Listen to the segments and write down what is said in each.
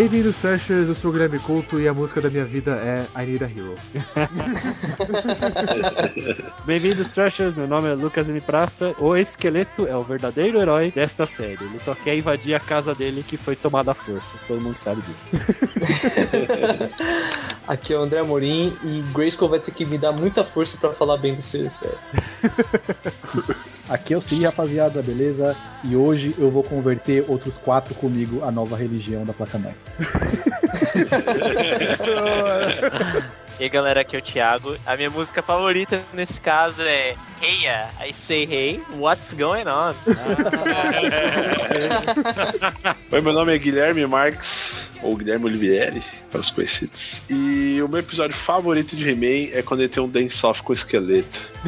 Bem-vindos, Trashers, eu sou o Guilherme Couto e a música da minha vida é I Need a Hero. Bem-vindos, Trashers, meu nome é Lucas M. Praça. O esqueleto é o verdadeiro herói desta série. Ele só quer invadir a casa dele que foi tomada à força. Todo mundo sabe disso. Aqui é o André Amorim e Grayskull vai ter que me dar muita força pra falar bem do seu série. Aqui eu sim, rapaziada, beleza? E hoje eu vou converter outros quatro comigo à nova religião da placa mãe. E aí galera, aqui é o Thiago. A minha música favorita nesse caso é Hey Ya, I Say Hey, What's Going On? Oi, meu nome é Guilherme Marques, ou Guilherme Olivieri, para os conhecidos. E o meu episódio favorito de He-Man é quando ele tem um dance-off com o esqueleto.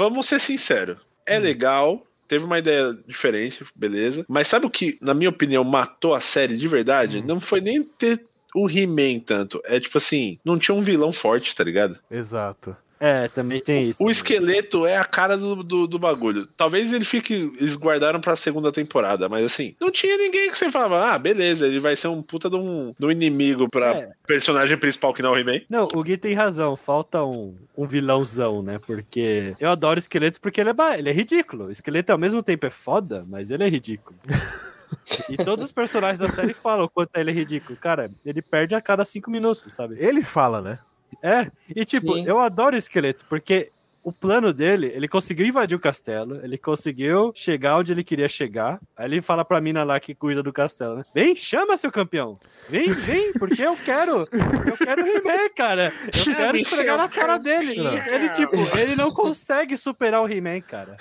Vamos ser sinceros. É legal, teve uma ideia diferente, beleza. Mas sabe o que, na minha opinião, matou a série de verdade? Não foi nem ter o He-Man tanto. É tipo assim, não tinha um vilão forte, tá ligado? Exato. É, também tem isso. O esqueleto é a cara do, do, do bagulho. Talvez ele fique. Eles guardaram pra segunda temporada, mas assim, não tinha ninguém que você falava, ah, beleza, ele vai ser um puta de um, de um inimigo pra É. personagem principal que não é o He-Man. Não, o Gui tem razão, falta um, um vilãozão, né? Porque eu adoro o esqueleto porque ele é, ele é ridículo. O esqueleto ao mesmo tempo é foda, mas ele é ridículo. e todos os personagens da série falam o quanto ele é ridículo. Cara, ele perde a cada cinco minutos, sabe? Ele fala, né? É, e tipo, Sim. eu adoro esqueleto, porque o plano dele, ele conseguiu invadir o castelo, ele conseguiu chegar onde ele queria chegar. Aí ele fala pra mina lá que cuida do castelo, né? Vem, chama seu campeão. Vem, vem, porque eu quero. Eu quero He-Man, cara. Eu quero esfregar na cara dele. Ele, tipo, ele não consegue superar o He-Man, cara.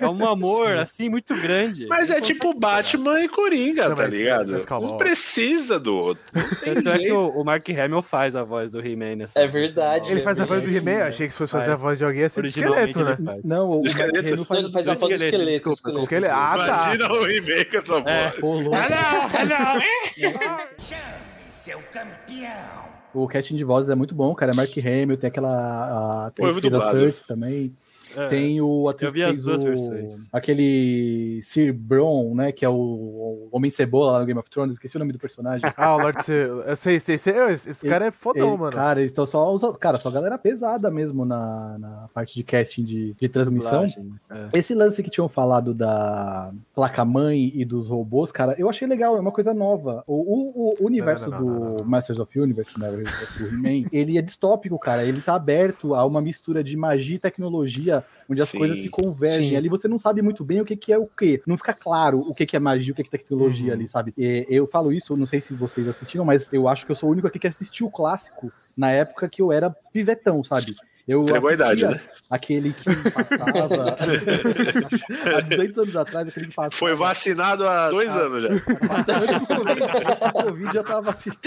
É um amor, assim, muito grande. Mas Ele é tipo superar. Batman e Coringa, Não, tá mas- ligado? mas calma, um precisa do outro. Tanto é que o, o Mark Hamill faz a voz do He-Man nessa. É verdade. Ele faz a voz do He-Man, eu achei que se fosse fazer Faz. a voz de alguém ia ser do Originalmente esqueleto, né? Não, o, o esqueleto? Faz, Ele faz a voz do esqueleto, esqueleto. desculpa, esqueleto. esqueleto. Ah, tá. Imagina o com essa É. voz. Ô, louco. seu campeão. O casting de vozes é muito bom, cara. Mark Hamill, tem aquela. A, fez a também. É. Tem o atriz Eu vi que as fez duas o- versões. Aquele Sir Bron, né? Que é o, o Homem Cebola lá no Game of Thrones. Esqueci o nome do personagem. Ah, o Lord. Eu sei, sei, sei. Esse, cara é fodão, Ele- mano. Cara, eles estão só. Cara, só galera pesada mesmo na, na parte de casting de, de transmissão. É. Esse lance que tinham falado da placa-mãe e dos robôs, cara, eu achei legal, é uma coisa nova. O, o- o universo Não, não, não, não, do Masters of Universe, né, o universo do He-Man, ele é distópico, cara. Ele tá aberto a uma mistura de magia e tecnologia, onde as Sim, coisas se convergem. sim. Ali você não sabe muito bem o que, que é o que. Não fica claro o que, que é magia, o que, que é tecnologia Uhum. ali, sabe? E eu falo isso, não sei se vocês assistiram, mas eu acho que eu sou o único aqui que assistiu o clássico na época que eu era pivetão, sabe? Eu Entregou a idade, né? Aquele que passava há 200 anos atrás, aquele que passava. Foi vacinado há dois Ah. anos já. Do Covid, já tava assim.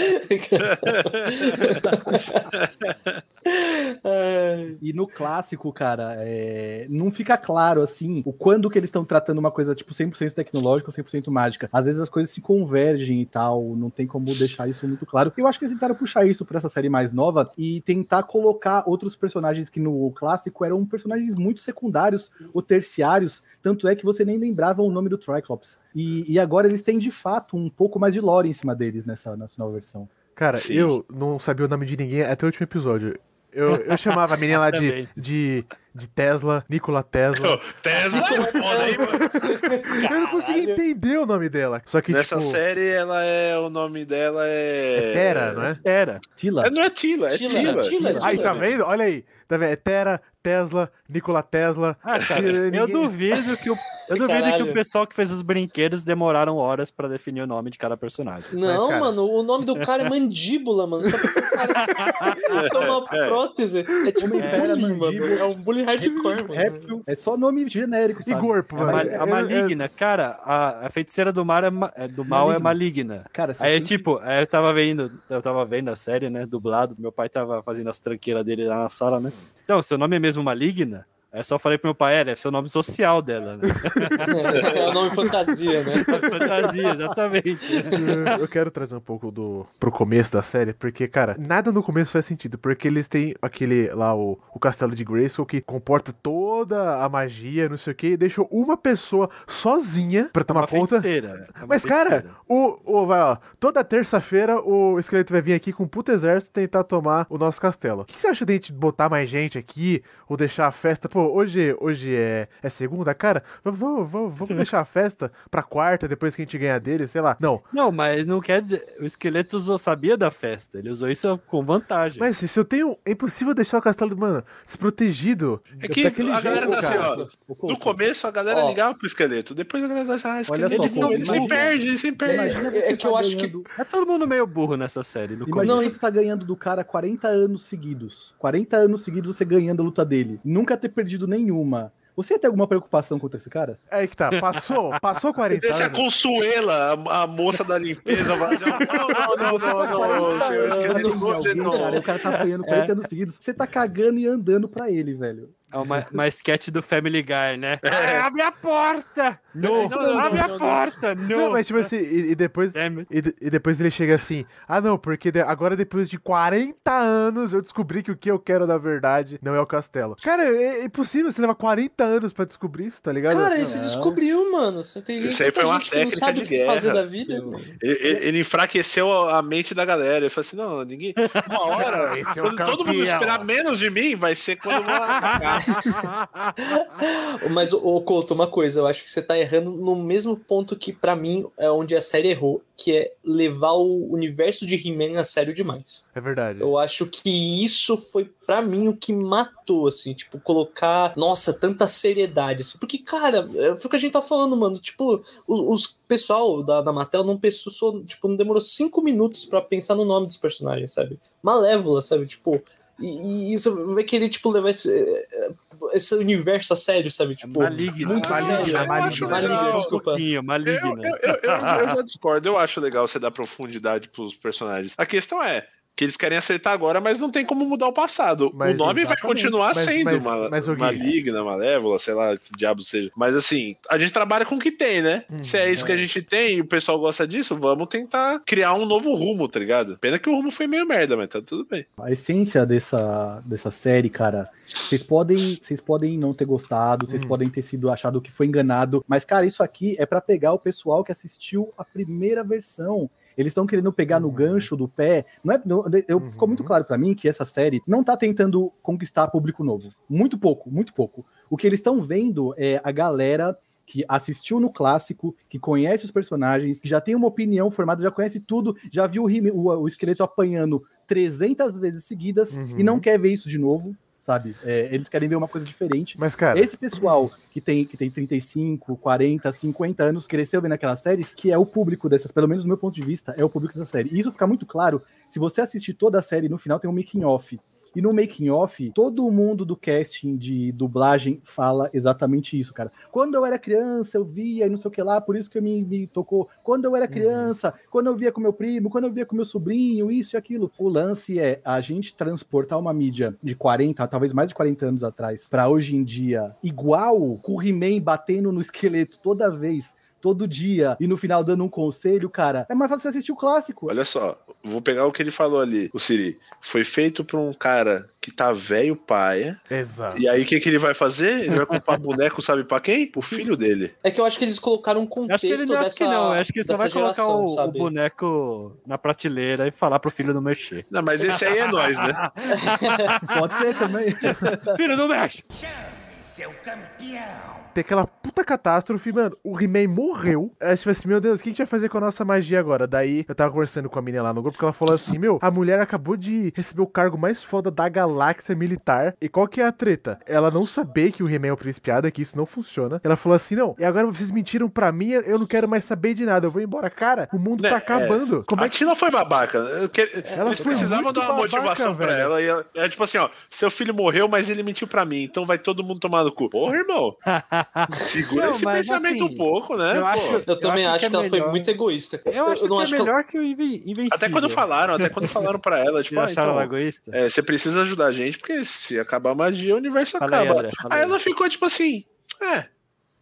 Ai, E no clássico, cara, é, não fica claro, assim, o quando que eles estão tratando uma coisa, tipo, 100% tecnológica ou 100% mágica. Às vezes as coisas se convergem e tal, não tem como deixar isso muito claro. Eu acho que eles tentaram puxar isso pra essa série mais nova e tentar colocar outros personagens que no clássico eram personagens muito secundários ou terciários, tanto é que você nem lembrava o nome do Triclops. E, e agora eles têm, de fato, um pouco mais de lore em cima deles nessa, nessa nova versão. Cara, Sim. eu não sabia o nome de ninguém até o último episódio. Eu, eu chamava a menina lá de, de, de Tesla, Nikola Tesla. Tesla é foda, hein, mano? Eu não conseguia entender o nome dela. Só que, Nessa tipo, série, ela é. O nome dela é. é Tera, não é? Era. Tila. É, não é Tila, é Tila, Tila. Tila. Aí, tá vendo? Olha aí. Tá vendo? É Tera, Tesla, Nikola Tesla. Ah, cara, Ninguém- eu duvido que o, eu duvido que o pessoal que fez os brinquedos demoraram horas pra definir o nome de cada personagem. Não, cara- mano, o nome do cara é mandíbula, mano. Só cara tem uma É. prótese. É tipo Homem-Fera, bullying, mano. É um bullying hardcore, mano. Réptil. É só nome genérico, E sabe? Gorpo, É, mano. Ma- mas- a maligna, cara, a, a feiticeira do, mar é ma- é- do mal é maligna. Cara, Aí, que- tipo, aí eu tava vendo, eu tava vendo a série, né, dublado, meu pai tava fazendo as tranqueiras dele lá na sala, né? Então, seu nome é mesmo maligna? Aí só falei pro meu pai, é, deve ser o nome social dela, né? é o nome fantasia, né? Fantasia, exatamente. Eu quero trazer um pouco do pro começo da série, porque, cara, nada no começo faz sentido, porque eles têm aquele lá, o, o castelo de Grayskull, que comporta toda a magia, não sei o que, e deixou uma pessoa sozinha pra tomar Uma conta. feiticeira, é uma Mas, cara, feiticeira. o, o, vai, ó, toda terça-feira o esqueleto vai vir aqui com um puto exército tentar tomar o nosso castelo. O que você acha de a gente botar mais gente aqui, ou deixar a festa, pô, hoje, hoje é, é segunda, cara, vamos, vamos, vamos, deixar a festa pra quarta, depois que a gente ganhar dele, sei lá. Não, Não, mas não quer dizer. O esqueleto usou, sabia da festa. Ele usou isso com vantagem. mas se eu tenho, é impossível deixar o castelo, mano, desprotegido É que daquele a galera tá assim, ó. No começo a galera Ó. ligava pro esqueleto, depois a galera tá assim, ah, Olha esqueleto, só, eles se imagina- perdem, eles se. Imagina você É que tá eu acho que- ganhando- É todo mundo meio burro nessa série. No começo. Imagina você tá ganhando do cara 40 anos seguidos. 40 anos seguidos você ganhando a luta dele. Nunca ter perdido nenhuma. Você ia ter alguma preocupação contra esse cara? É aí que tá, passou, passou 40 Deixa a anos. Consuela, a, a moça da limpeza, vai dizer, não, não, não, não, não, senhor esqueleto, Anos de alguém, não. cara, o cara tá ganhando 40 anos seguidos. Você tá cagando e andando pra ele, velho. É uma, uma sketch do Family Guy, né? É. Ah, abre a porta! Não! Não, não, abre não, a não, porta! Não! Não, mas tipo assim, e, e depois. It. E, e depois ele chega assim: Ah, não, porque de- agora depois de 40 anos eu descobri que o que eu quero da verdade não é o castelo. Cara, é, é impossível, você leva 40 anos pra descobrir isso, tá ligado? Cara, ele se descobriu, mano. Você tem Isso aí foi uma gente que não técnica sabe de o que fazer guerra. da vida. Ele, ele- ele enfraqueceu a mente da galera. Ele falou assim: não, ninguém. Uma hora, é quando todo mundo esperar menos de mim, vai ser quando eu vou atacar. Mas, ô Couto, uma coisa, eu acho que você tá errando no mesmo ponto que, pra mim, é onde a série errou, que é levar o universo de He-Man a sério demais. É verdade. Eu acho que isso foi, pra mim, o que matou, assim, tipo, colocar, nossa, tanta seriedade, assim, porque, cara, é, foi o que a gente tá falando, mano, tipo, os, os pessoal da, da Mattel não pensou, tipo, não demorou cinco minutos pra pensar no nome dos personagens, sabe? Malévola, sabe? Tipo, e, e isso vai querer, tipo, levar esse, esse universo a sério, sabe? Tipo, Maligno, muito maligno, sério. eu acho Maligno, legal. desculpa. Eu, maligno. eu, eu, eu- eu já discordo, eu acho legal você dar profundidade pros personagens. A questão é que eles querem acertar agora, mas não tem como mudar o passado. Mas o nome vai exatamente. continuar Mas- sendo mas- ma- mas, maligna, malévola, sei lá, que diabo seja. Mas assim, a gente trabalha com o que tem, né? Hum, Se é isso que a gente tem e o pessoal gosta disso, vamos tentar criar um novo rumo, tá ligado? Pena que o rumo foi meio merda, mas tá tudo bem. A essência dessa, dessa série, cara, vocês podem, vocês podem não ter gostado, vocês Hum. podem ter sido achado que foi enganado, mas cara, isso aqui é pra pegar o pessoal que assistiu a primeira versão. Eles estão querendo pegar no Uhum. gancho do pé. Não é, não- eu, Uhum. Ficou muito claro pra mim que essa série não tá tentando conquistar público novo. Muito pouco, muito pouco. O que eles estão vendo é a galera que assistiu no clássico, que conhece os personagens, que já tem uma opinião formada, já conhece tudo, já viu o, o, o esqueleto apanhando 300 vezes seguidas Uhum. e não quer ver isso de novo, sabe? É, eles querem ver uma coisa diferente. Mas, cara, Esse pessoal que tem, que tem 35, 40, 50 anos, cresceu vendo aquelas séries, que é o público dessas, pelo menos do meu ponto de vista, é o público dessa série. E isso fica muito claro se você assistir toda a série, no final tem um making off. E no making off, todo mundo do casting de dublagem fala exatamente isso, cara. Quando eu era criança, eu via e não sei o que lá, por isso que me, me tocou. Quando eu era criança, quando eu via com meu primo, quando eu via com meu sobrinho, isso e aquilo. O lance é a gente transportar uma mídia de 40, talvez mais de 40 anos atrás, pra hoje em dia, igual com o He-Man batendo no esqueleto toda vez. Todo dia, e no final dando um conselho, cara, é mais fácil você assistir o clássico. Olha só, vou pegar o que ele falou ali, o Siri. Foi feito por um cara que tá velho paia. exato. E aí o que, que ele vai fazer? Ele vai comprar boneco, sabe pra quem? Pro filho dele. É que eu acho que eles colocaram um Eu contexto acho que ele não acho dessa, que não. eu Acho que ele só vai colocar geração, o, o sabe? boneco na prateleira e falar pro filho não mexer. Não, mas esse aí é nós, né? Pode ser também. filho, não mexe! Chame seu campeão. Tem aquela puta catástrofe, mano. O He-Man morreu. Aí você fala assim, meu Deus, o que a gente vai fazer com a nossa magia agora? Daí eu tava conversando com a menina lá no grupo que ela falou assim: Meu, a mulher acabou de receber o cargo mais foda da galáxia militar. E qual que é a treta? Ela não saber que o He-Man é o príncipe Ada, que isso não funciona. Ela falou assim: Não, e agora vocês mentiram pra mim, eu não quero mais saber de nada. Eu vou embora. Cara, o mundo Né, tá é. acabando. Como a é que. Tina foi babaca. Ela Eles precisavam dar uma babaca, motivação pra velho. ela. E ela- é tipo assim, ó, seu filho morreu, mas ele mentiu pra mim. Então vai todo mundo tomar tomar no cu. Porra, irmão. Segura Não, esse mas, pensamento assim, um pouco, né? eu pô? acho- Eu também acho acho que que, é ela foi melhor. muito egoísta. Eu acho não que acho é que ela- melhor que o Inven- Invencível. Até quando falaram, até quando falaram pra ela, tipo, ah, então, ela egoísta? é, você precisa ajudar a gente, porque se acabar a magia, o universo Fala aí, acaba. André, fala aí aí. ela ficou tipo assim, é,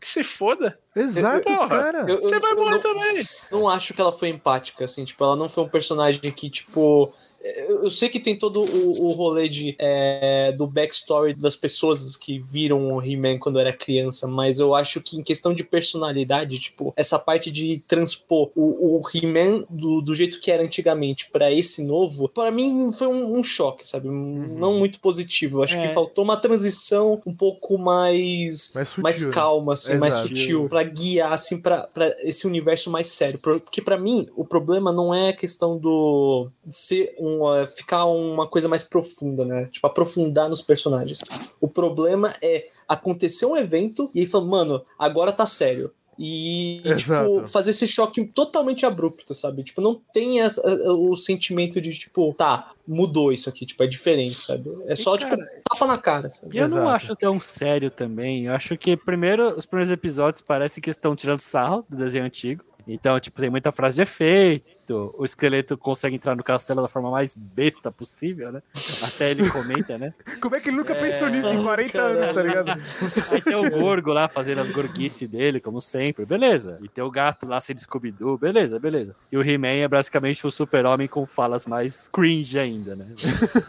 que se foda. Exato, Porra, cara. eu- Você vai eu morrer não- também. não acho que ela foi empática, assim, tipo, ela não foi um personagem que, tipo. Eu sei que tem todo o, o rolê de, é, do backstory das pessoas que viram o He-Man quando era criança, mas eu acho que em questão de personalidade, tipo, essa parte de transpor o, o He-Man do, do jeito que era antigamente pra esse novo, pra mim foi um, um choque, sabe? Não muito positivo. Eu acho É. que faltou uma transição um pouco mais Mais sutil. mais né? calma, assim, mais sutil, pra guiar, assim, pra, pra esse universo mais sério. Porque pra mim, o problema não é a questão do de ser um, uh, ficar uma coisa mais profunda, né? Tipo, aprofundar nos personagens. O problema é acontecer um evento e aí falar, mano, agora tá sério. E, e, tipo, Exato. fazer esse choque totalmente abrupto, sabe? Tipo, não tem essa- o sentimento de, tipo, tá, mudou isso aqui, tipo, é diferente, sabe? É só, cara, tipo, tapa na cara, sabe? E eu não Exato. acho tão sério também. Eu acho que, primeiro, os primeiros episódios parece que estão tirando sarro do desenho antigo. Então, tipo, tem muita frase de efeito. O esqueleto consegue entrar no castelo da forma mais besta possível, né? Até ele comenta, né? Como é que ele nunca pensou nisso em 40 anos, tá ligado? Aí tem o Gorgo lá fazendo as gorguices dele, como sempre, beleza. E tem o gato lá sendo Scooby-Doo, beleza, beleza. E o He-Man é basicamente o super-homem com falas mais cringe ainda, né?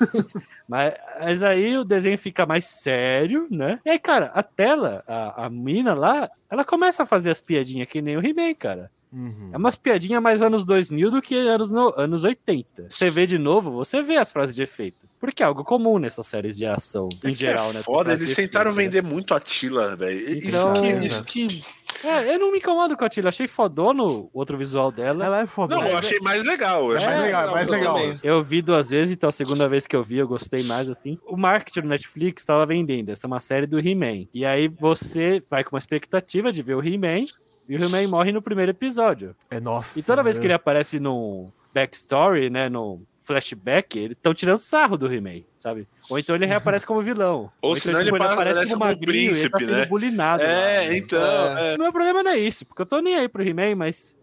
mas, mas aí o desenho fica mais sério, né? E aí, cara, a tela, a, a mina lá, ela começa a fazer as piadinhas que nem o He-Man, cara. Uhum. É umas piadinhas mais anos 2000 do que anos, no- anos 80. Você vê de novo, você vê as frases de efeito. Porque é algo comum nessas séries de ação, em É geral, é né? ter foda, frase eles de tentaram efeito, né? vender muito a Tila, velho. Isso, Então, que, isso que. É, eu não me incomodo com a Tila, achei fodono o outro visual dela. Ela é foda. Não, né? eu achei mais legal. Eu É, achei mais legal, mais eu legal. Eu vi duas vezes, então a segunda vez que eu vi eu gostei mais assim. O marketing do Netflix estava vendendo, essa é uma série do He-Man. E aí você vai com uma expectativa de ver o He-Man, e o He-Man morre no primeiro episódio. É nossa. E toda vez mano. que ele aparece no backstory, né, no flashback, eles estão tirando sarro do He-Man, sabe? Ou então ele reaparece como vilão. Ou então, senão ele tipo, aparece como magrinho e ele tá príncipe, sendo né? bulinado. É, lá, né? então. é. O meu problema não é isso, porque eu tô nem aí pro He-Man, mas.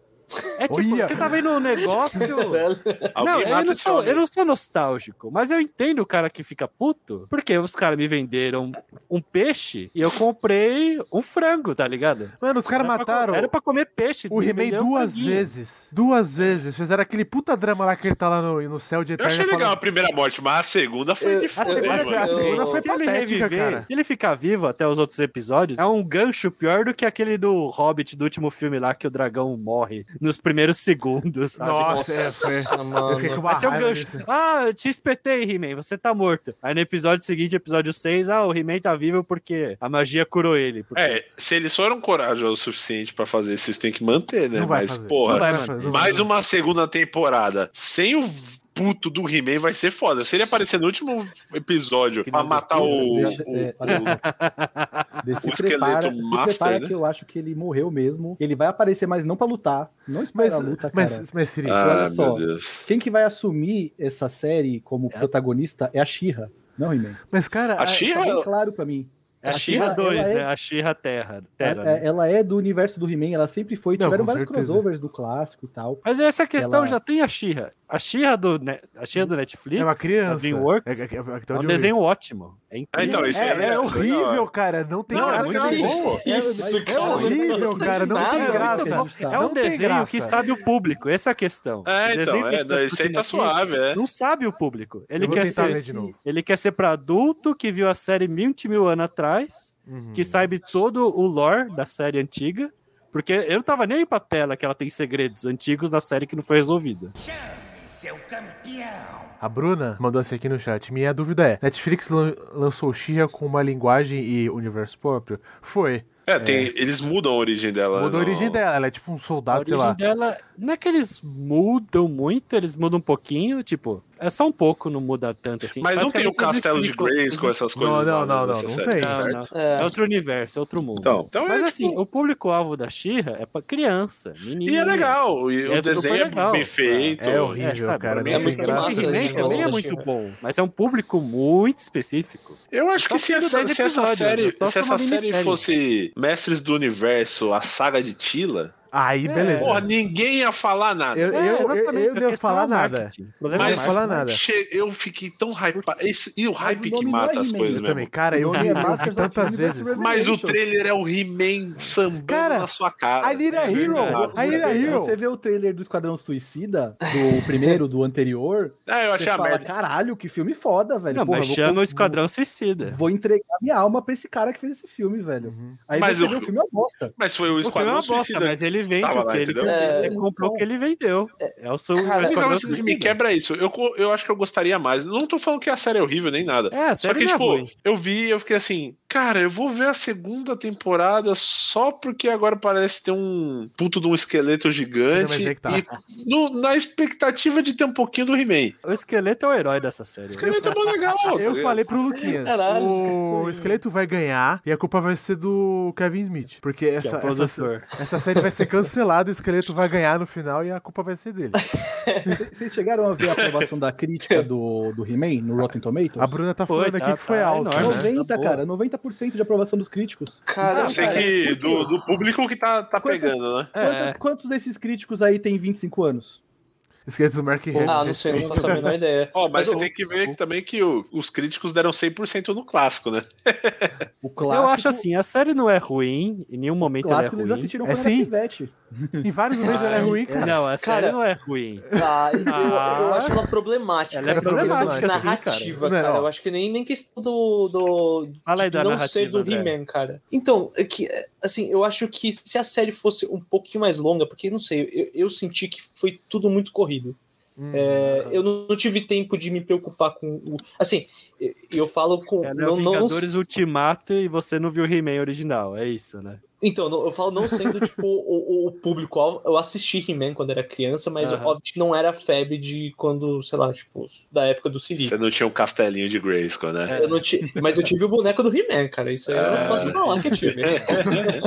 É tipo, Olha. você tá vendo um negócio. Não, Alguém eu não, sou, eu não sou nostálgico, mas eu entendo o cara que fica puto, porque os caras me venderam um peixe e eu comprei um frango, tá ligado? Mano, os caras Era pra mataram Era pra comer peixe. o um duas franguinho. vezes. Duas vezes. Fizeram aquele puta drama lá que ele tá lá no, no céu de Eu eterno. achei legal a falando- primeira morte, mas a segunda foi Eu- de A a- a segunda foi se ele reviver, cara. Se ele ficar vivo até os outros episódios, é um gancho pior do que aquele do Hobbit do último filme lá que o dragão morre nos primeiros segundos, sabe? Nossa, é, foi. mano. Eu um raiva gancho. disso. Ah, eu te espetei, He-Man, você tá morto. Aí no episódio seguinte, episódio 6, ah, o He-Man tá vivo porque a magia curou ele. Porque... É, se eles foram corajosos o suficiente pra fazer, vocês têm que manter, né? Não vai Mas, fazer. porra, mais uma segunda temporada sem o puto do He-Man vai ser foda. Se ele aparecer no último episódio pra matar o, Deixa- o- é, se O esqueleto prepara, se master, prepara né? que eu acho que ele morreu mesmo. Ele vai aparecer, mas não pra lutar. Não espera Mas, a luta, cara. mas, mas Siri, Ah, olha só. Quem que vai assumir essa série como É. protagonista é a She-Ra, não He-Man. mas cara, A a- She-Ra- Tá bem claro pra mim. É a a Xirra She-Ra, 2, ela é- né? A Xirra Terra. Terra É- né? é- ela é do universo do He-Man, ela sempre foi. Não, Tiveram vários certeza. crossovers do clássico e tal. Mas essa questão Ela- já tem a Xirra. A Xirra do, Ne- a Xirra do Netflix, é uma criança. DreamWorks, É, é, é, é, é, até um vi. desenho ótimo. É incrível. então, isso É, é, é horrível, cara. Não tem Não, é graça. muito nenhuma. bom. Isso, É horrível, cara. Não tem graça. muito. É um desenho que sabe o público, essa é a questão. É, então, é, tá não, isso aí tá suave, é. Não sabe o público. Ele quer ser, de novo. ele quer ser para adulto que viu a série 20 mil anos atrás, Uhum. que sabe todo o lore da série antiga. Porque eu não tava nem aí pra tela que ela tem segredos antigos da série que não foi resolvida. Chame seu campeão. A Bruna mandou assim aqui no chat. Minha dúvida é: Netflix lan- lançou Xirra com uma linguagem e universo próprio? Foi. É, tem, eles mudam a origem dela. Mudou a origem dela. Ela é tipo um A soldado, sei origem lá. dela, não é que eles mudam muito, eles mudam um pouquinho, tipo, É só um pouco, não muda tanto assim. Mas não tem o castelo de Grace com essas coisas. não, não, não, não tem. Não, não. É. É outro universo, é outro mundo. Então, então Mas é, assim, tipo, o público-alvo da Xirra é pra criança, menino. E é legal, e É o desenho é legal. bem feito. É horrível, cara, não tem muito graça, gosto também é muito bom, mas é um público muito específico. Eu acho que se essa, 10 se essa episódios, série, se essa série fosse Mestres do Universo, a saga de Tila, Aí, É. beleza. porra, ninguém ia falar nada. Eu, eu, eu, eu a não ia falar é nada. é o falar nada. Che- Eu fiquei tão hypado. Esse- E o hype o que nome não é mata as coisas também, cara, eu vi, é tantas vezes. Mas o trailer é o He-Man sambando Cara, na sua cara. I need a É hero. I need a hero. Você vê o trailer do Esquadrão Suicida, do primeiro, do anterior, Ah, eu achei a merda. caralho, que filme foda, velho. Não, Porra, mas vou chama com- o Esquadrão Suicida. Vou entregar minha alma pra esse cara que fez esse filme, velho. Uhum. Aí Mas você o- vê o filme é uma bosta. Mas foi o é Esquadrão Suicida. mas ele vende tava o lá, que ele entendeu? Você É, comprou o que ele vendeu. É o seu Cara, o O Esquadrão negócio que me quebra é isso. Eu, eu acho que eu gostaria mais. Não tô falando que a série é horrível nem nada. É, a Só série que, não é tipo, ruim. eu vi e eu fiquei assim, cara, eu vou ver a segunda temporada só porque agora parece ter um puto de um esqueleto gigante. É que tá. E no- na expectativa de ter um pouquinho do He-Man. O esqueleto é o herói dessa série. O esqueleto é bom legal. tá Eu ligado? falei pro Luquinhas, Caralho, o esqueleto vai ganhar e a culpa vai ser do Kevin Smith. Porque Que é essa, essa, essa série vai ser cancelada, o esqueleto vai ganhar no final e a culpa vai ser dele. Vocês chegaram a ver a aprovação da crítica do, do He-Man no Rotten Tomatoes? A Bruna tá Foi, falando aqui tá- que foi tá alto, enorme, né? 90, Tá boa. cara, 90% de aprovação dos críticos. Cara, Eu sei cara, que do, do público que tá, tá Quantas- pegando, né? É. Quantos, quantos desses críticos aí tem 25 anos? Esqueleto do Mark Hamill. Ah, não sei, não faço a menor ideia. Ó, mas, Mas você o- tem que ver também que o- os críticos deram 100% no clássico, né? O clássico, Eu acho assim, a série não é ruim, em nenhum o momento ela é clássico eles ruim. assistiram É sim. pivete. Em vários momentos ela é ruim, cara. Não, a série Cara, não é ruim. Ah, eu, Ah. eu acho ela problemática. Ela é em questão de problemática, sim, cara. narrativa, Não, cara. Eu acho que nem, nem questão do. do Fala aí de da não narrativa, ser do. He-Man, cara. Então, é que, é, assim, eu acho que se a série fosse um pouquinho mais longa, porque, não sei, eu, eu senti que foi tudo muito corrido. Hum. É, eu não, não tive tempo de me preocupar com o. Assim, eu, falo com. É não, o não, Vingadores Ultimato e você não viu o He-Man original, é isso, né? Então, eu falo não sendo, tipo, o, o público-alvo. Eu assisti He-Man quando era criança, mas Aham. obviamente não era febre de quando, sei lá, tipo, da época do Siri. Você não tinha um castelinho de Grayskull, né? Eu ti- Mas eu tive o boneco do He-Man, cara. Isso aí eu não posso falar que eu tive.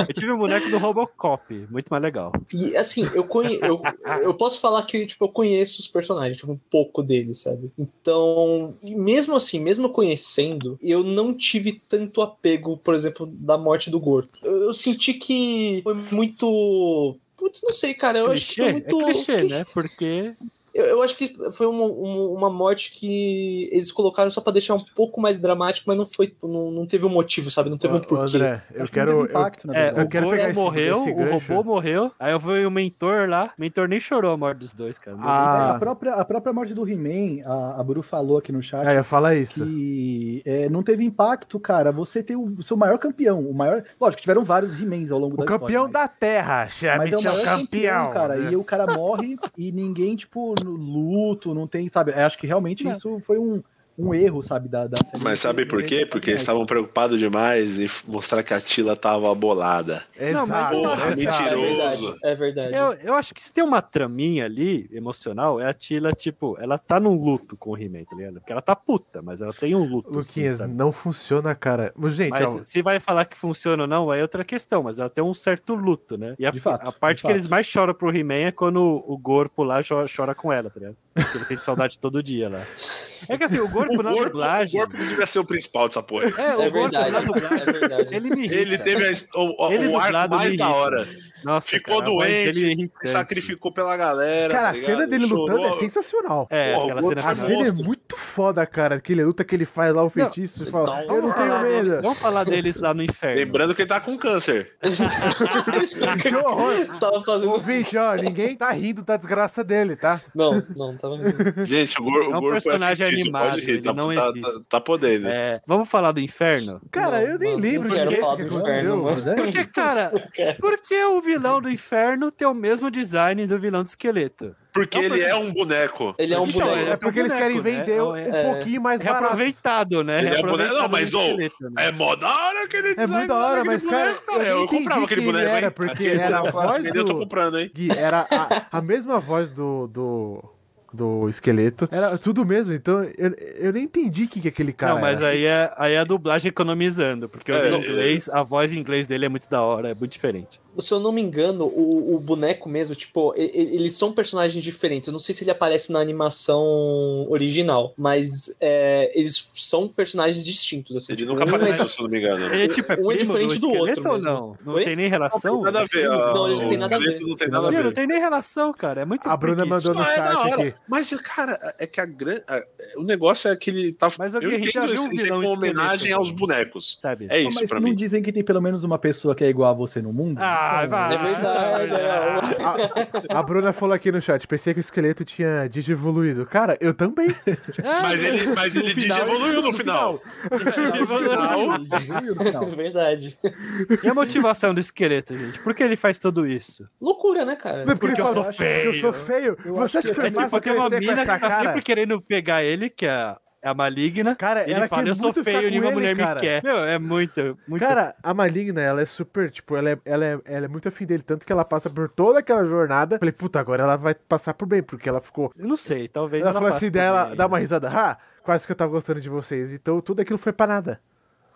Eu tive o boneco do Robocop, muito mais legal. E assim, eu, conhe... eu, eu posso falar que tipo, eu conheço os personagens, tipo, um pouco deles, sabe? Então, e mesmo assim, mesmo conhecendo, eu não tive tanto apego, por exemplo, da morte do Gordo. Eu, eu senti que foi muito. Putz, não sei, cara. Eu acho que clichê? foi muito. É clichê, clichê. né? Porque Eu, eu acho que foi uma, uma, uma morte que eles colocaram só pra deixar um pouco mais dramático, mas não foi. Não, não teve um motivo, sabe? Não teve um porquê. André, eu Acho que quero. Eu, impacto, na é, eu quero o pegar Goro esse- morreu, esse o robô morreu, aí eu vi o mentor lá, o mentor nem chorou a morte dos dois, cara. Ah. É, a, própria, a própria morte do He-Man, a, a Buru falou aqui no chat. é, falar isso. que é, não teve impacto, cara. Você tem o, o seu maior campeão, o maior. Lógico, tiveram vários He-Mans ao longo O da campeão história, da Terra, chame mas é o maior campeão. cara. né? E o cara morre e ninguém, tipo, luto, não tem, sabe? Acho que realmente Não. isso foi um, um erro, sabe, da, da série. Mas sabe por quê? Porque eles estavam preocupados demais em mostrar que a Tila tava bolada. Não, mas eu Porra, acho É mentiroso. verdade. É verdade. Eu, eu acho que se tem uma traminha ali, emocional, é a Tila, tipo, ela tá num luto com o He-Man, tá ligado? Porque ela tá puta, mas ela tem um luto. sim, Luquinhas, sabe? não funciona, cara. Mas, gente, Mas ó, se vai falar que funciona ou não, é outra questão, mas ela tem um certo luto, né? E a, fato, a parte que fato. eles mais choram pro He-Man é quando o, Gorpo lá cho- chora com ela, tá ligado? Porque ele sente saudade todo dia lá. É que assim, o Gorpo O na corpo, o dublagem. corpo devia ser o principal dessa porra. É, o É verdade. na dublagem. É verdade. Ele me irrita. Ele teve a- o, o- Ele o arco mais da hora. Nossa, Ficou cara, doente, dele é. Sacrificou pela galera. cara, tá a cena dele lutando é Chorou. sensacional. É, Pô, aquela cena A final. cena é muito foda, cara. Aquele luta que ele faz lá, o feitiço, e fala, Então, eu não Vamos tenho falar medo. deles- Vamos falar deles lá no inferno. Lembrando que ele tá com câncer. Que horror. Tava fazendo. Ouvinte, ó, ninguém tá rindo da desgraça dele, tá? Não, não, tava. Gente, o, Gor, É um o Gorpo personagem é fictício, animado, rir, ele tá, não tá, existe. tá, tá podendo. É, vamos falar do inferno? Cara, Não, eu nem não, lembro não quero direito falar o que do aconteceu. Porque, cara, quero. por que o vilão do inferno tem o mesmo design do vilão do esqueleto? Porque Não, ele mas- é um boneco. Ele é um Então, boneco. É porque eles querem né? vender um É, pouquinho mais barato. Reaproveitado, né? Ele é Reaproveitado boneco. Não, mas, do esqueleto, né? É mó da hora aquele É design muito da lá hora, mas, cara, boneco, eu nem eu entendi comprava aquele boneco, era, hein? porque Aquele era a voz vendeu, Eu tô do- comprando, hein? Gui, era a, a mesma voz do, do do esqueleto. Era tudo mesmo, então eu, eu nem entendi o que, que aquele cara não, mas era. aí é, aí é a dublagem economizando, porque eu É, vi em inglês, a voz em inglês dele é muito da hora, é muito diferente. Se eu não me engano, o, o boneco mesmo, tipo, eles são personagens diferentes. Eu não sei se ele aparece na animação original, mas é, eles são personagens distintos. Assim, Ele tipo, nunca um é- apareceu, se eu não me engano. Ele é tipo, é Um é diferente do esqueleto outro ou não? Não Oi? tem nem relação? Nada a ver. Não, ele não tem nada a ver. Não tem nada a ver. não tem nem relação, cara. É muito A Bruna preguiça. mandou no Não, é chat aqui. Mas, cara, é que a grande. O negócio é que ele tá. Mas o eu Guerri já entendo viu um é vilão como homenagem aos bonecos. Sabe? É Não, isso mas pra não mim. dizem que tem pelo menos uma pessoa que é igual a você no mundo? Ah, Então, vai. É verdade, é. A, a Bruna falou aqui no chat, pensei que o esqueleto tinha digievoluído. Cara, eu também. Mas ele, mas ele evoluiu no final. No final. É verdade. E a motivação do esqueleto, gente? Por que ele faz tudo isso? Loucura, né, cara? Porque, Porque eu sou Porque eu sou feio. Eu Você acha que foi É tipo, fácil tem uma crescer com mina que tá cara? sempre querendo pegar ele, que é é a maligna. Cara, Ele ela fala, eu sou feio, com nenhuma ele, mulher cara. me quer. Meu, é muito, muito... Cara, a Maligna, ela é super, tipo, ela é, ela, é, ela é muito afim dele, tanto que ela passa por toda aquela jornada. Falei, puta, agora ela vai passar por bem, porque ela ficou. eu não sei, talvez Ela, ela, falou assim, dela, dá uma risada, ah, quase que eu tava gostando de vocês. Então tudo aquilo foi pra nada.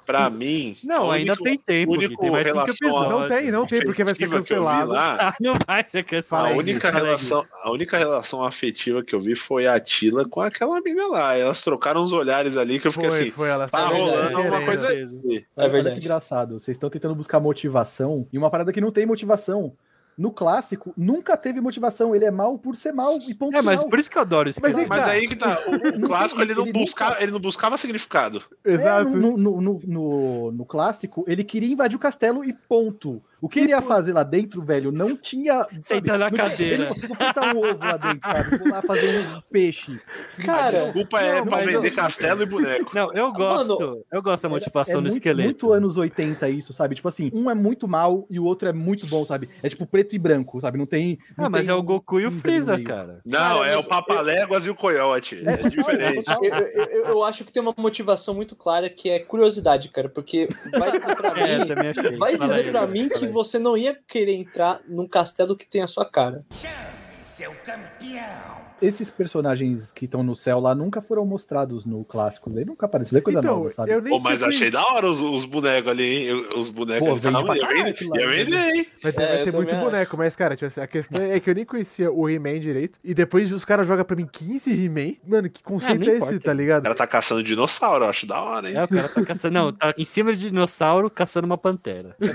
Pra mim. Não, ainda única- tem tempo, único tem mais cinco relação. Não tem, não tem, porque vai ser cancelado. lá, Ah, não vai ser cancelado. A única aí, relação, a única relação afetiva que eu vi foi a Tila com aquela mina lá. Elas trocaram uns olhares ali que eu fiquei foi, assim. foi, ela Tá rolando alguma coisa aí. É Olha que verdade. engraçado. Vocês estão tentando buscar motivação e uma parada que não tem motivação. No clássico, nunca teve motivação. Ele é mal por ser mal e ponto É, mas final. por isso que eu adoro esse Mas aí Mas tá. aí que tá. O, o clássico ele não, ele buscava, nunca- ele não buscava significado. Exato. É, no, no, no, no- no clássico, ele queria invadir o castelo e ponto. O que ele ia fazer lá dentro, velho, não tinha. Sentar na cadeira. Ele conseguiu botar um ovo lá dentro, sabe? Vou lá fazer um peixe. Cara, Desculpa é não, pra vender eu- castelo e boneco. Não, eu gosto. eu gosto da motivação é do muito, esqueleto. muito anos 80 isso, sabe? Tipo assim, um é muito mal e o outro é muito bom, sabe? É tipo preto e branco, sabe? Não tem. não Ah, mas tem é o Goku e o Freeza, cara. Não, Cara, é o Papaléguas e o Coyote. É, total, diferente. Eu, eu, eu- eu acho que tem uma motivação muito clara que é curiosidade, cara, porque vai dizer pra É, mim, vai dizer pra mim fala que você não ia querer entrar num castelo que tem a sua cara. Chame seu campeão. Esses personagens que estão no céu lá nunca foram mostrados no clássico. Aí nunca apareceu. É coisa Então, nova, sabe? eu nem Pô, mas tinha achei da hora os, os bonecos ali, hein? Os bonecos Pô, ali. vende Tava, pra caralho ia né? vender, hein? Vai ter, É, vai ter muito também boneco, mas, cara, tipo assim, a questão é que eu nem conhecia o He-Man direito. E depois os caras jogam pra mim 15 He-Man. Mano, que conceito não é esse, importa. tá O ligado? cara tá caçando dinossauro, eu acho da hora, hein? É, o cara tá caçando. Não, tá em cima de dinossauro caçando uma pantera.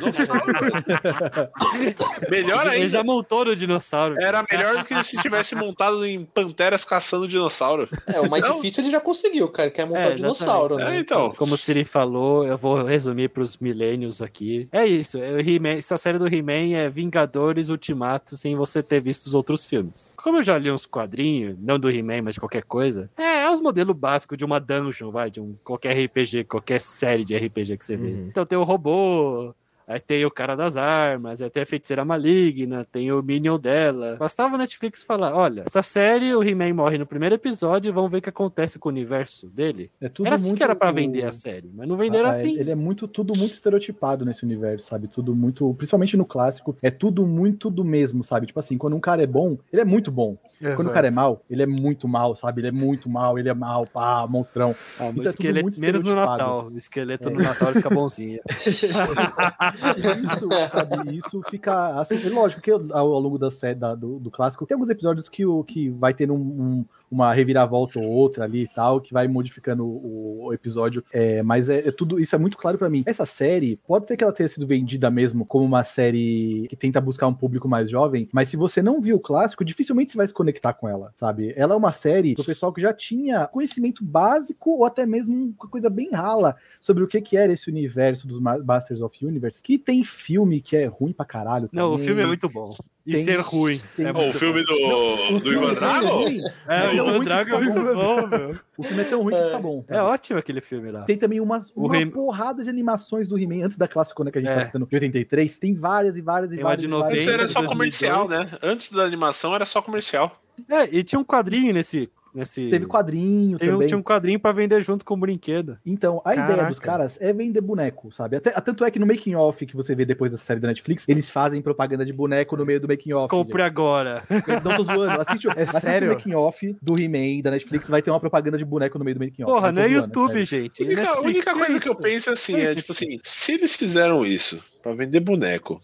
Melhor Ele já ainda. montou no dinossauro. Era melhor do que se tivesse montado em panteras caçando dinossauro. É, o mais Não. difícil ele já conseguiu, cara, que é montar É, dinossauro, É, né? então. Como o Siri falou, eu vou resumir pros milênios aqui. É isso, é essa série do He-Man é Vingadores Ultimato sem você ter visto os outros filmes. Como eu já li uns quadrinhos, não do He-Man, mas de qualquer coisa, é, é os modelos básicos de uma dungeon, vai, de um qualquer RPG, qualquer série de RPG que você vê. Uhum. Então tem o robô, Aí tem o cara das armas, aí tem a feiticeira maligna, tem o Minion dela. Bastava o Netflix falar: olha, essa série o He-Man morre no primeiro episódio e vamos ver o que acontece com o universo dele. É tudo Era assim muito- que era pra vender a série, mas não venderam Ah, assim. Ele é muito, tudo muito estereotipado nesse universo, sabe? Tudo muito, principalmente no clássico, é tudo muito do mesmo, sabe? Tipo assim, quando um cara é bom, ele é muito bom. Quando o cara é mal, ele é muito mal, sabe? Ele é muito mal, ele é mal, pá, monstrão. Ah, Então o é esqueleto, muito menos no. Natal. O esqueleto É. no Natal fica bonzinho. Isso, sabe? Isso fica assim. é Lógico que ao, longo da série da- do, do clássico tem alguns episódios que, o, que vai tendo um- um- uma reviravolta ou outra ali e tal, que vai modificando o, o episódio. É, mas é, é tudo isso é muito claro pra mim. Essa série pode ser que ela tenha sido vendida mesmo como uma série que tenta buscar um público mais jovem, mas se você não viu o clássico, dificilmente você vai se conectar com ela, sabe? Ela é uma série pro pessoal que já tinha conhecimento básico ou até mesmo uma coisa bem rala sobre o que, que era esse universo dos Ma- Masters of Universe, que tem filme que é ruim pra caralho. Não, o também. filme é muito bom. E Tem- ser ruim. é o filme do, O do filme Ivan é Drago? ruim, É, o é tão Ivan Drago é muito bom. meu. O filme é tão ruim que fica bom. É sabe? ótimo aquele filme lá. Tem também umas, O uma He- porrada de animações do He-Man, antes da clássica, né, que a gente É. tá citando, de 83. Tem várias e várias e Tem várias. de e. Antes 90, era só 2002. comercial, né? Antes da animação era só comercial. É, e tinha um quadrinho nesse nesse. Teve quadrinho Teve também. tinha um quadrinho pra vender junto com o brinquedo. Então, a ideia Caraca. dos caras é vender boneco, sabe? Até, tanto é que no making off que você vê depois dessa série da Netflix, eles fazem propaganda de boneco no meio do making off. Compre agora. Não tô zoando. Assiste, o- assiste sério? o making off do He-Man da Netflix, vai ter uma propaganda de boneco no meio do making off. Porra, não é zoando, YouTube, gente. A única, a Netflix única tem coisa que eu penso assim Tem é, isso. tipo assim, se eles fizeram isso pra vender boneco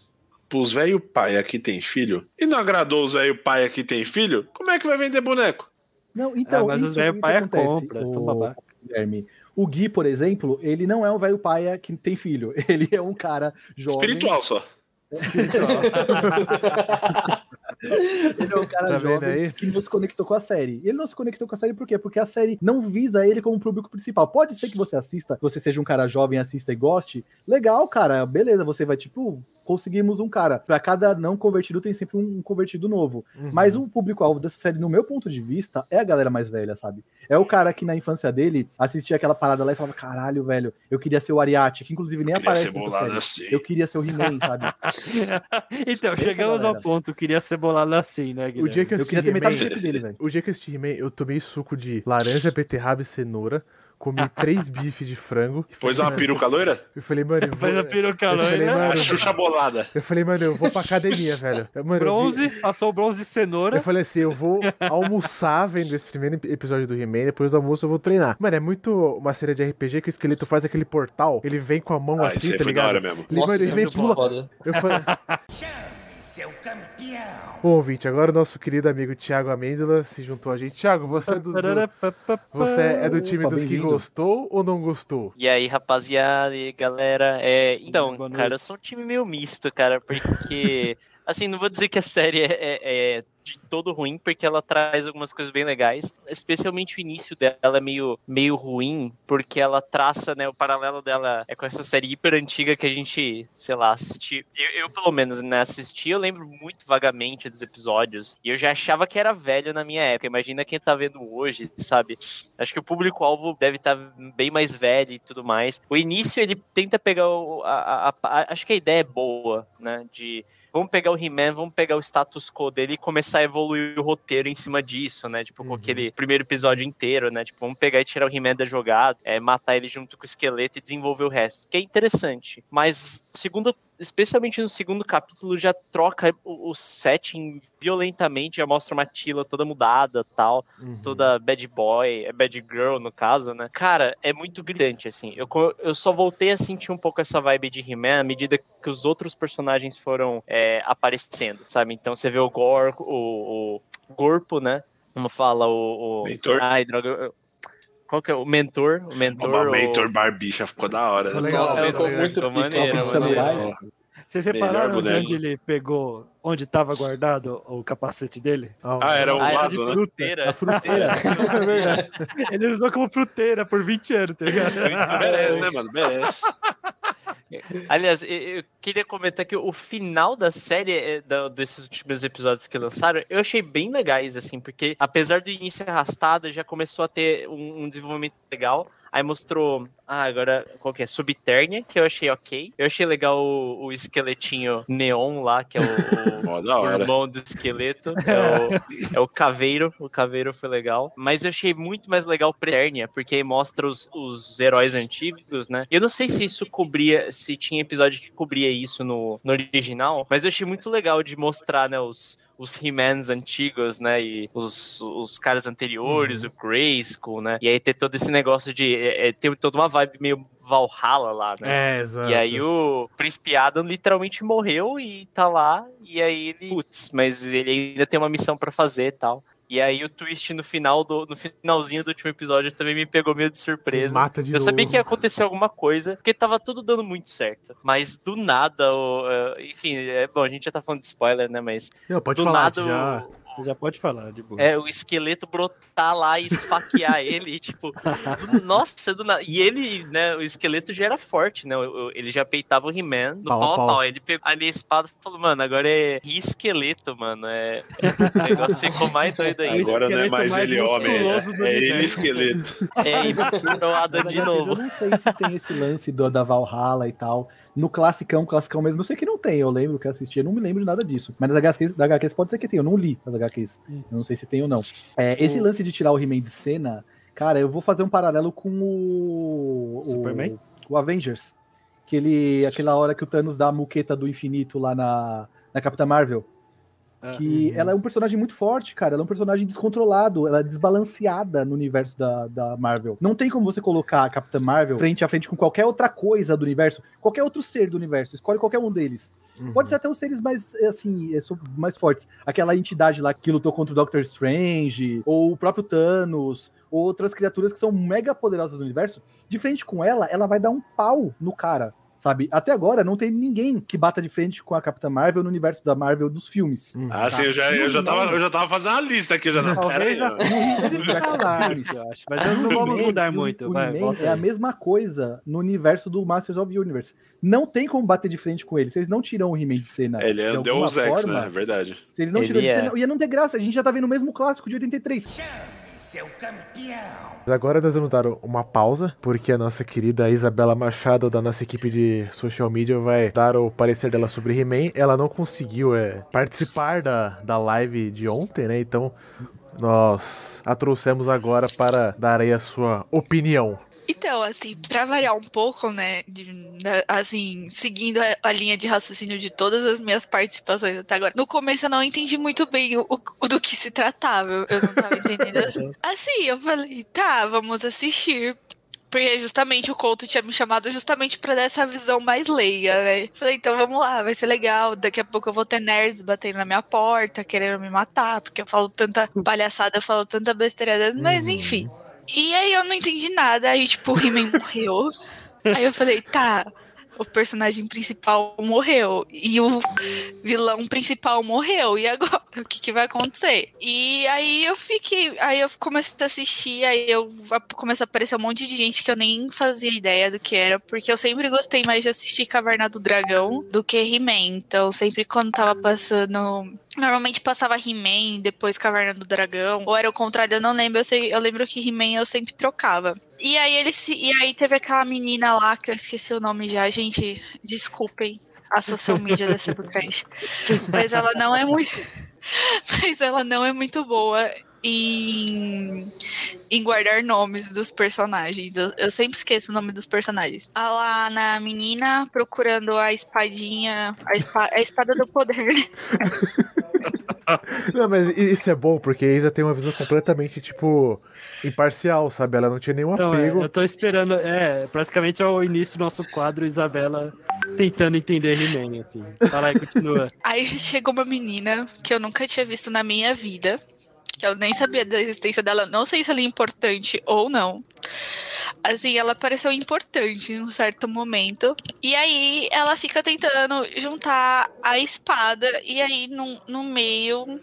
pros velho pai aqui tem filho, e não agradou os velho pai aqui tem filho, como é que vai vender boneco? Não, então, Ah, mas os isso velho que pai é acontece, compra, são o- babaca. Guilherme. O Gui, por exemplo, ele não é um velho paia que tem filho. Ele é um cara jovem. Espiritual só. Ele é um cara Tá jovem aí? que não se conectou com a série. E ele não se conectou com a série por quê? Porque a série não visa ele como público principal. Pode ser que você assista, você seja um cara jovem, assista e goste. Legal, cara. Beleza, você vai, tipo, conseguimos um cara. Pra cada não convertido tem sempre um convertido novo. Uhum. Mas o público-alvo dessa série, no meu ponto de vista, é a galera mais velha, sabe? É o cara que na infância dele assistia aquela parada lá e falava: caralho, velho, eu queria ser o Ariate, que inclusive nem aparece ser nessa bolado série. assim. Eu queria ser o He-Man, sabe? então, Essa chegamos ao galera. ponto. Queria ser bolado assim, né, Guilherme? O dia que eu Eu queria ter metade do shape dele, velho. o dia que eu assisti He-Man, eu tomei suco de laranja, beterraba e cenoura, comi três bifes de frango. e Pôs falei, uma peruca loira? Eu falei, mano, eu vou... Faz a peruca eu falei, loira. mano, A Xuxa bolada. eu falei, mano, eu vou pra academia, velho. Mano, eu vi- Bronze, passou o bronze de cenoura. Eu falei assim, eu vou almoçar vendo esse primeiro ep- episódio do He-Man, depois do almoço eu vou treinar. Mano, é muito uma série de RPG que o esqueleto faz aquele portal, ele vem com a mão Ah, assim, tá foi da hora ligado? mesmo. Ele, Nossa, mano, ele é vem pula. foda. Eu falei, Chame seu campeão. Bom, ouvinte, agora o nosso querido amigo Thiago Amêndola se juntou a gente. Thiago, você é do, do- você é do time Opa, dos que gostou ou não gostou? E aí, rapaziada e galera, é, então, Boa cara, eu sou um time meio misto, cara, porque, assim, não vou dizer que a série é, é- é de todo ruim, porque ela traz algumas coisas bem legais, especialmente o início dela é meio, meio ruim, porque ela traça, né, o paralelo dela é com essa série hiper antiga que a gente, sei lá, assisti, eu, eu, pelo menos, né, assisti, eu lembro muito vagamente dos episódios, e eu já achava que era velho na minha época, imagina quem tá vendo hoje, sabe? Acho que o público-alvo deve estar bem mais velho e tudo mais. O início ele tenta pegar o, a, a- a- Acho que a ideia é boa, né? De vamos pegar o He-Man, vamos pegar o status quo dele e começar a evoluir o roteiro em cima disso, né? Tipo, com Uhum. aquele primeiro episódio inteiro, né? Tipo, vamos pegar e tirar o He-Man da jogada, é, matar ele junto com o esqueleto e desenvolver o resto. Que é interessante. Mas, segundo. Especialmente no segundo capítulo, já troca o, o setting violentamente, já mostra uma Tila toda mudada tal Uhum. toda bad boy, é bad girl no caso, né? Cara, é muito gritante, assim. Eu, eu só voltei a sentir um pouco essa vibe de He-Man à medida que os outros personagens foram é, aparecendo, sabe? Então você vê o Gor, o, o Gorpo, né? Como fala o. o... Ai, droga. Qual que é o mentor? O mentor. O- mentor barbicha ficou da hora. Né? legal, Nossa, tá ficou muito pica. maneiro, maneiro. Vocês repararam onde ele pegou, onde tava guardado o capacete dele? Ah, era o Ah, era vaso, de né? fruteira. A fruteira. É verdade. Ele usou como fruteira por 20 anos, tá ligado? Merece, né, mano? Merece. Aliás, eu- queria comentar que o final da série, é, desses últimos episódios que lançaram, eu achei bem legais, assim, porque apesar do início arrastado, já começou a ter um, um desenvolvimento legal. Aí mostrou, ah, agora, qual que é? Subternia, que eu achei ok. Eu achei legal o, o esqueletinho neon lá, que é o, o- o irmão do esqueleto. É o, é o caveiro. O caveiro foi legal. Mas eu achei muito mais legal Preternia, porque aí mostra os, os heróis antigos, né? Eu não sei se isso cobria, se tinha episódio que cobria isso no, no original, mas eu achei muito legal de mostrar, né, os. Os He-Mans antigos, né? E os, os caras anteriores, o Grayskull, né? E aí ter todo esse negócio de. É, é, ter toda uma vibe meio Valhalla lá, né? É, exato. E aí o Príncipe Adam literalmente morreu e tá lá, e aí ele, putz, mas ele ainda tem uma missão pra fazer e tal. E aí o twist no final do no finalzinho do último episódio também me pegou meio de surpresa. Mata de Eu novo. sabia que ia acontecer alguma coisa, porque tava tudo dando muito certo. Mas do nada, o, eh, enfim, é, bom, a gente já tá falando de spoiler, né? Mas Não, pode do falar, nada já. Já pode falar, de boa. é, o esqueleto brotar lá e esfaquear ele, e, tipo, nossa, do nada. E ele, né, o esqueleto já era forte, né? Ele já peitava o He-Man no Pau a pau pau. pau. Ele pegou ali a espada e falou, mano, agora é esqueleto, mano. É... O negócio ficou mais doido ainda. Agora não é esqueleto mais mais ele homem, musculoso do é, é ele esqueleto. É, e Adam de novo. Eu não sei se tem esse lance do, da Valhalla e tal. No classicão, classicão mesmo, eu sei que não tem. Eu lembro que eu assisti, eu não me lembro de nada disso. Mas nas HQs, da HQs pode ser que tenha, eu não li as HQs. HQs. Eu não sei se tem ou não. É, esse O- lance de tirar o He-Man de cena, cara, eu vou fazer um paralelo com o. o- Superman? O, Avengers. Que ele. Aquela hora que o Thanos dá a muqueta do infinito lá na, na Capitã Marvel. Ah, Que ela é um personagem muito forte, cara. Ela é um personagem descontrolado, ela é desbalanceada no universo da, da Marvel. Não tem como você colocar a Capitã Marvel frente a frente com qualquer outra coisa do universo, qualquer outro ser do universo. Escolhe qualquer um deles. Uhum. Pode ser até os seres mais, assim, é, so- mais fortes. Aquela entidade lá que lutou contra o Doctor Strange, ou o próprio Thanos, ou outras criaturas que são mega poderosas do universo. De frente com ela, ela vai dar um pau no cara. Sabe? Até agora não tem ninguém que bata de frente com a Capitã Marvel no universo da Marvel dos filmes. Uhum. Ah, sim, eu já, eu, já tava, eu já tava fazendo a lista aqui. Já, não, Talvez a eles escalaram, eu acho. Mas eu não vamos mudar o- muito. O vai, é a mesma coisa no universo do Masters of the Universe. Não tem como bater de frente com ele. Vocês não tiram o He-Man de cena. Ele é de alguma Deus Ex, forma. né? É verdade. Eles não Ele tiram ele de é. cena, ia não ter graça. A gente já tá vendo o mesmo clássico de 83. Chame seu campeão. Agora nós vamos dar uma pausa, porque a nossa querida Isabela Machado, da nossa equipe de social media, vai dar o parecer dela sobre He-Man. Ela não conseguiu é, participar da, da live de ontem, né? Então nós a trouxemos agora para dar aí a sua opinião. Então, assim, pra variar um pouco, né, de- assim, seguindo a, a linha de raciocínio de todas as minhas participações até agora, no começo eu não entendi muito bem o, o- do que se tratava, eu, não tava entendendo assim. Assim, eu falei, tá, vamos assistir. Porque justamente o Couto tinha me chamado justamente pra dar essa visão mais leiga, né? Falei, então vamos lá, vai ser legal. Daqui a pouco eu vou ter nerds batendo na minha porta, querendo me matar, porque eu falo tanta palhaçada, eu falo tanta besteira, mas enfim. E aí eu não entendi nada. Aí, tipo, o He-Man morreu. Aí eu falei, tá, o personagem principal morreu. E o vilão principal morreu. E agora? O que, que vai acontecer? E aí eu fiquei. Aí eu comecei a assistir, aí eu comecei a aparecer um monte de gente que eu nem fazia ideia do que era. Porque eu sempre gostei mais de assistir Caverna do Dragão do que He-Man. Então, sempre quando tava passando. Normalmente passava He-Man, depois Caverna do Dragão. Ou era o contrário, eu não lembro. Eu, sei, eu lembro que He-Man eu sempre trocava. E aí ele se, E aí teve aquela menina lá, que eu esqueci o nome já, gente. Desculpem a social media dessa podcast. Mas ela não é muito. Mas ela não é muito boa em, em guardar nomes dos personagens. Eu, eu sempre esqueço o nome dos personagens. A lá na menina procurando a espadinha, a, espa- a espada do poder. Não, mas isso é bom, porque a Isa tem uma visão completamente, tipo, imparcial, sabe? Ela não tinha nenhum Então, é, apego. eu tô esperando. É, praticamente é o início do nosso quadro, Isabela tentando entender He-Man, assim. Fala aí, continua. Aí chegou uma menina que eu nunca tinha visto na minha vida. Que eu nem sabia da existência dela. Não sei se ela é importante ou não. Assim, ela pareceu importante em um certo momento. E aí ela fica tentando juntar a espada. E aí no, no meio.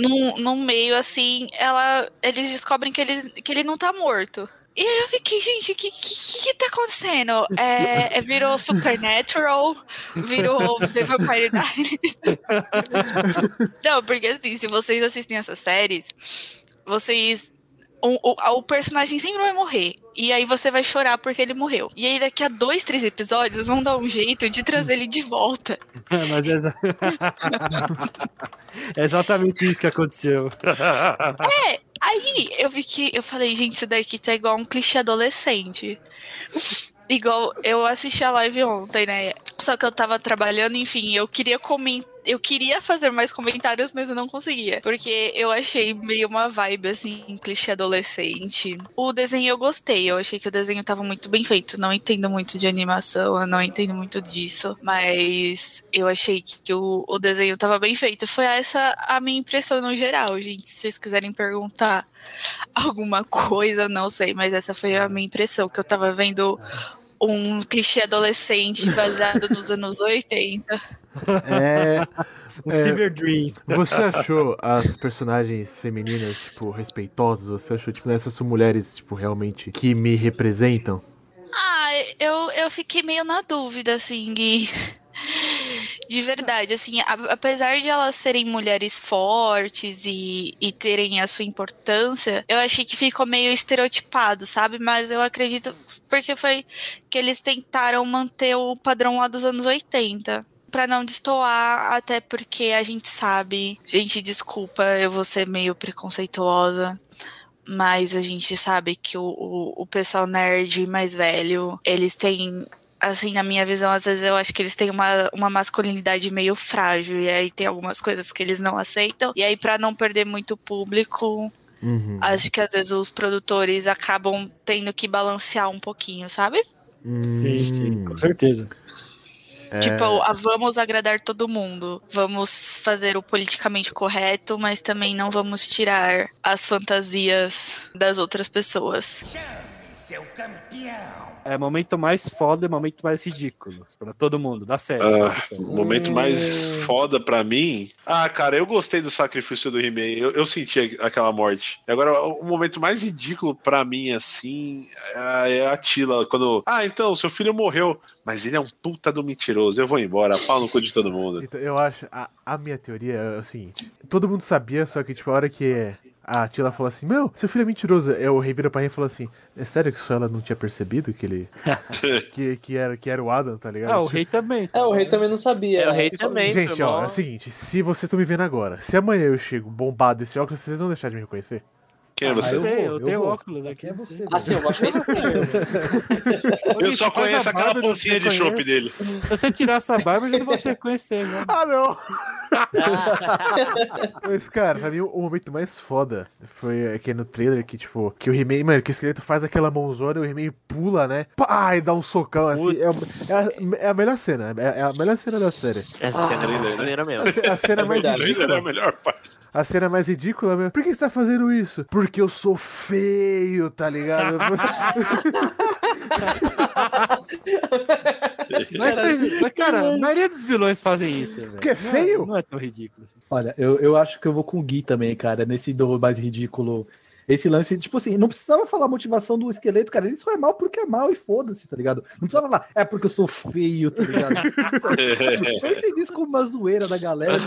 No, no meio, assim, ela, eles descobrem que ele, que ele não tá morto. E aí eu fiquei, gente, o que, que, que tá acontecendo? É, é- virou Supernatural, virou The Vampire Diaries. Não, porque assim, se vocês assistem essas séries, vocês. O, o, o personagem sempre vai morrer. E aí você vai chorar porque ele morreu. E aí daqui a dois, três episódios vão dar um jeito de trazer ele de volta. É, Mas é, exa- é exatamente isso que aconteceu. É, aí eu vi que eu falei, gente, isso daqui tá igual um clichê adolescente. Igual eu assisti a live ontem, né? Só que eu tava trabalhando, enfim, eu queria comentar. Eu queria fazer mais comentários, mas eu não conseguia. Porque eu achei meio uma vibe, assim, clichê adolescente. O desenho eu gostei. Eu achei que o desenho tava muito bem feito. Não entendo muito de animação, eu não entendo muito disso. Mas eu achei que o, o desenho tava bem feito. Foi essa a minha impressão no geral, gente. Se vocês quiserem perguntar alguma coisa, não sei. Mas essa foi a minha impressão. Que eu tava vendo um clichê adolescente baseado nos anos 80. É. O É. Fever Dream. Você achou as personagens femininas, tipo, respeitosas? Você achou, tipo, essas são mulheres, tipo, realmente que me representam? Ah, eu, eu fiquei meio na dúvida, assim, Gui. De verdade, assim, apesar de elas serem mulheres fortes e, e terem a sua importância, eu achei que ficou meio estereotipado, sabe? Mas eu acredito porque foi que eles tentaram manter o padrão lá dos anos 80. para não destoar, até porque a gente sabe. Gente, desculpa, eu vou ser meio preconceituosa. Mas a gente sabe que o, o, o pessoal nerd mais velho, eles têm assim, na minha visão, às vezes eu acho que eles têm uma, uma masculinidade meio frágil. E aí tem algumas coisas que eles não aceitam. E aí, para não perder muito público, Uhum. acho que às vezes os produtores acabam tendo que balancear um pouquinho, sabe? Sim, sim, com certeza. É, Tipo, ah, vamos agradar todo mundo. Vamos fazer o politicamente correto, mas também não vamos tirar as fantasias das outras pessoas. Chame seu campeão. É momento mais foda e momento mais ridículo. Pra todo mundo, da série. Ah, momento mais foda pra mim. Ah, cara, eu gostei do sacrifício do He-Man. Eu, eu senti aquela morte. Agora, o momento mais ridículo pra mim, assim, é é a Tila. Quando. Ah, então, seu filho morreu. Mas ele é um puta do mentiroso. Eu vou embora. Pau no cu de todo mundo. Então, eu acho. A, a minha teoria é o seguinte: todo mundo sabia, só que, tipo, a hora que a Tila falou assim: Meu, seu filho é mentiroso. Eu, o rei vira pra mim e falou assim: É sério que só ela não tinha percebido que ele. que, que, era, que era o Adam, tá ligado? Ah, o rei também. É, o rei também não sabia. É, o rei Tipo, também. Gente, ó, é o seguinte: se vocês estão me vendo agora, se amanhã eu chego bombado desse óculos, vocês vão deixar de me reconhecer? Quem é Ah, você? Eu, eu sei, eu eu tenho vou. óculos aqui. Aqui é você. Assim, eu achei estranho. Eu só a conheço aquela pancinha de chope dele. Se você tirar essa barba, eu já não vou te reconhecer. né? Ah, não! Mas, cara, pra mim o momento mais foda foi aqui no trailer que, tipo, que o He-Man, mano, que o esqueleto faz aquela mãozona e o He-Man pula, né? Pá, e dá um socão assim. É, é a, é a melhor cena, é, é a melhor cena da série. Essa cena trailer, né? é maneira mesmo. A, ce- a cena É mais verdade. Ele era a ridícula. melhor parte. A cena mais ridícula, meu. Por que você tá fazendo isso? Porque eu sou feio, tá ligado? Mas, faz- mas, cara, a maioria dos vilões fazem isso, velho. Porque é Não feio? Não é tão ridículo assim. Olha, eu, eu acho que eu vou com o Gui também, cara, nesse do mais ridículo. Esse lance, tipo assim, não precisava falar a motivação do esqueleto, cara. Ele só é mal porque é mal e foda-se, tá ligado? Não precisava falar, é porque eu sou feio, tá ligado? eu entendi isso como uma zoeira da galera.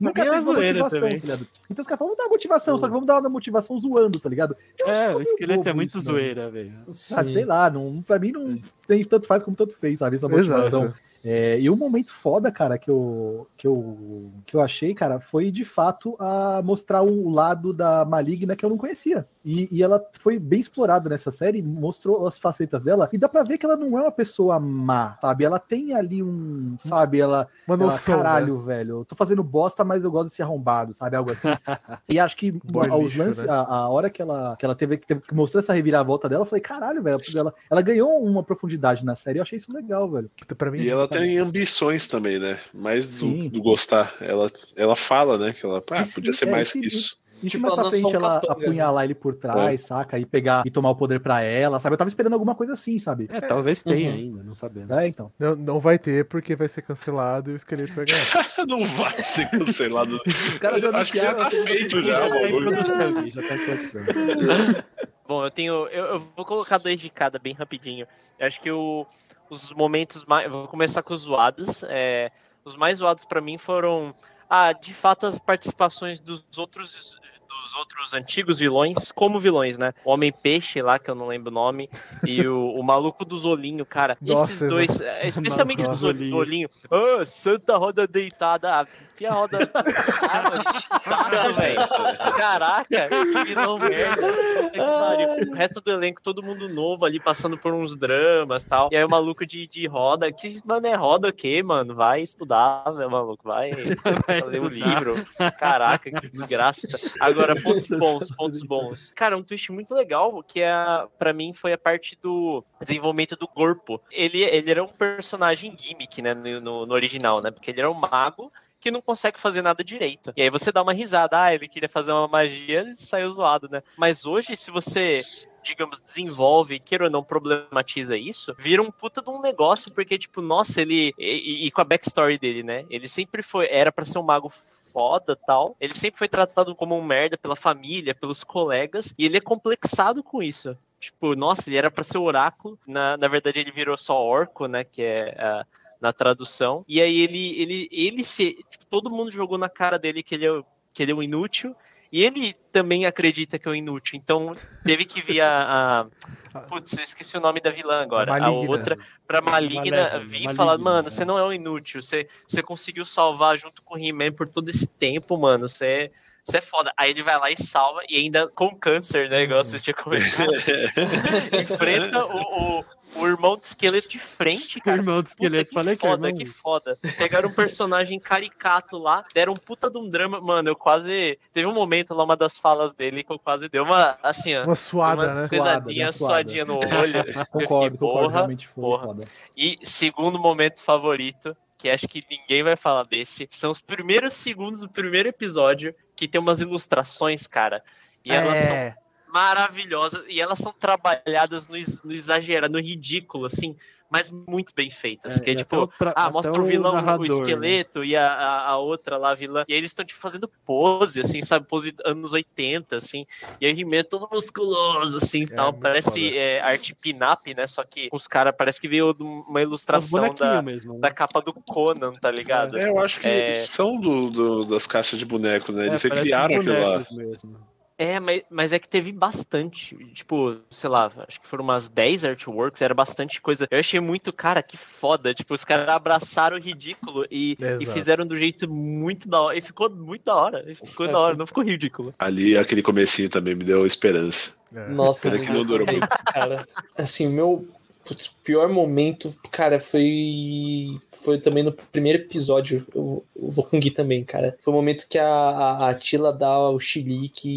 Nunca é teve motivação, também. tá ligado? Então os caras falam, vamos dar motivação, só que vamos dar uma motivação zoando, tá ligado? Eu É, o esqueleto é muito isso, mano. zoeira, velho. Sabe, sei lá, não, pra mim não tem tanto faz como tanto fez, sabe? Essa motivação. Exato. É, e um momento foda, cara, que eu, que, eu, que eu achei, cara, foi de fato a mostrar o lado da maligna que eu não conhecia. E, e ela foi bem explorada nessa série, mostrou as facetas dela, e dá pra ver que ela não é uma pessoa má, sabe? Ela tem ali um, sabe? Ela, Uma ela, noção. né? caralho, velho, eu tô fazendo bosta, mas eu gosto de ser arrombado, sabe? Algo assim. e acho que Boy aos lixo, lances, né? a, a hora que ela, que ela teve, que teve que mostrar essa reviravolta dela, eu falei, caralho, velho, ela, ela ganhou uma profundidade na série, eu achei isso legal, velho. Pra mim, E ela tem ambições também, né? Mais do, do gostar. Ela, ela fala, né? Que ela ah, Esse- podia ser é, mais esse- que isso. E se Tipo, mais pra ela frente ela capanga, apunhalar ele por trás, saca? E pegar e tomar o poder pra ela, sabe? Eu tava esperando alguma coisa assim, sabe? É, talvez tenha Uhum. ainda, não sabemos. É, então. não, não vai ter porque vai ser cancelado e o esqueleto vai ganhar. Não vai ser cancelado. Os caras já Acho que já tá feito já, Já tá já tá em produção. Bom, eu tenho. Eu, eu vou colocar dois de cada bem rapidinho. Eu acho que o- os momentos mais. Vou começar com os zoados. É, os mais zoados pra mim foram. Ah, de fato, as participações dos outros. Dos outros antigos vilões, como vilões, né? O Homem-Peixe lá, que eu não lembro o nome, e o, o maluco do Zolinho, cara. Nossa, esses dois, é, especialmente Maluco do do Zo- Zolinho. Zolinho. Ô, Santa Roda deitada. Ah, enfia a roda. Ah, chato, velho. Caraca, que vilão merda. O resto do elenco, todo mundo novo ali, passando por uns dramas e tal. E aí o maluco de, de roda. Que, mano, é roda o quê, mano? Vai estudar, meu maluco. Vai, Vai ler o estudar. livro. Caraca, que desgraça. Agora, pontos bons, pontos bons. Cara, um twist muito legal, que é, pra mim foi a parte do desenvolvimento do corpo. Ele, ele era um personagem gimmick, né, no- no original, né? Porque ele era um mago que não consegue fazer nada direito. E aí você dá uma risada, ah, ele queria fazer uma magia e saiu zoado, né? Mas hoje, se você digamos, desenvolve, queira ou não, problematiza isso, vira um puta de um negócio, porque, tipo, nossa, ele. E, e com a backstory dele, né? Ele sempre foi. Era pra ser um mago foda tal. Ele sempre foi tratado como um merda pela família, pelos colegas, e ele é complexado com isso. Tipo, nossa, ele era pra ser oráculo. Na, na verdade, ele virou só orco, né? Que é. ah, na tradução. E aí ele, ele, ele se. Tipo, todo mundo jogou na cara dele que ele é, que ele é um inútil. E ele também acredita que é um inútil. Então teve que vir a. a... Putz, eu esqueci o nome da vilã agora. A Maligna. outra, pra Maligna vir e Maligna, falar: Mano, você não é um inútil. Você, você conseguiu salvar junto com o He-Man por todo esse tempo, mano. Você é. Você é foda. Aí ele vai lá e salva, e ainda com câncer, né? Igual vocês tinham comentado. Enfrenta o, o, o irmão do esqueleto de frente, O cara. irmão do Puta, esqueleto, que falei que é foda, irmão. que foda. Pegaram um personagem caricato lá, deram um puta de um drama. Mano, eu quase. Teve um momento lá, uma das falas dele, que eu quase deu uma. Assim, ó. Uma suada, uma né? pesadinha, Suada, suada. suadinha no olho. Eu fiquei, Concordo, concordo, porra, realmente foi porra. foda. E segundo momento favorito, que acho que ninguém vai falar desse, são os primeiros segundos do primeiro episódio, que tem umas ilustrações, cara. E elas são É. maravilhosas e elas são trabalhadas no, no exagerado, no ridículo, assim, mas muito bem feitas. que é tipo, ah, mostra o o vilão, narrador, o né? esqueleto e a, a, a outra lá, a vilã. E aí eles estão tipo fazendo pose, assim, sabe? Pose anos 80, assim. E aí He-Man é todo musculoso, assim, É, tal. Parece é, arte pin-up, né? Só que os caras parece que veio de uma ilustração da, mesmo. né? da capa do Conan, tá ligado? É, eu acho que É. são do, do- das caixas de bonecos, né? Eles É, recriaram aquilo lá. mesmo. É, mas, mas é que teve bastante. Tipo, sei lá, acho que foram umas 10 artworks, era bastante coisa. Eu achei muito, cara, que foda. Tipo, os caras abraçaram o ridículo e, e fizeram do jeito muito da hora. E ficou muito da hora. Ficou da hora, não ficou ridículo. Ali, aquele comecinho também me deu esperança. É. Nossa, Pena que não durou muito. cara. Assim, o meu putz, pior momento, cara, foi foi também no primeiro episódio. Eu, eu vou com o Gui também, cara. Foi o momento que a, a, a Tila dá o chilique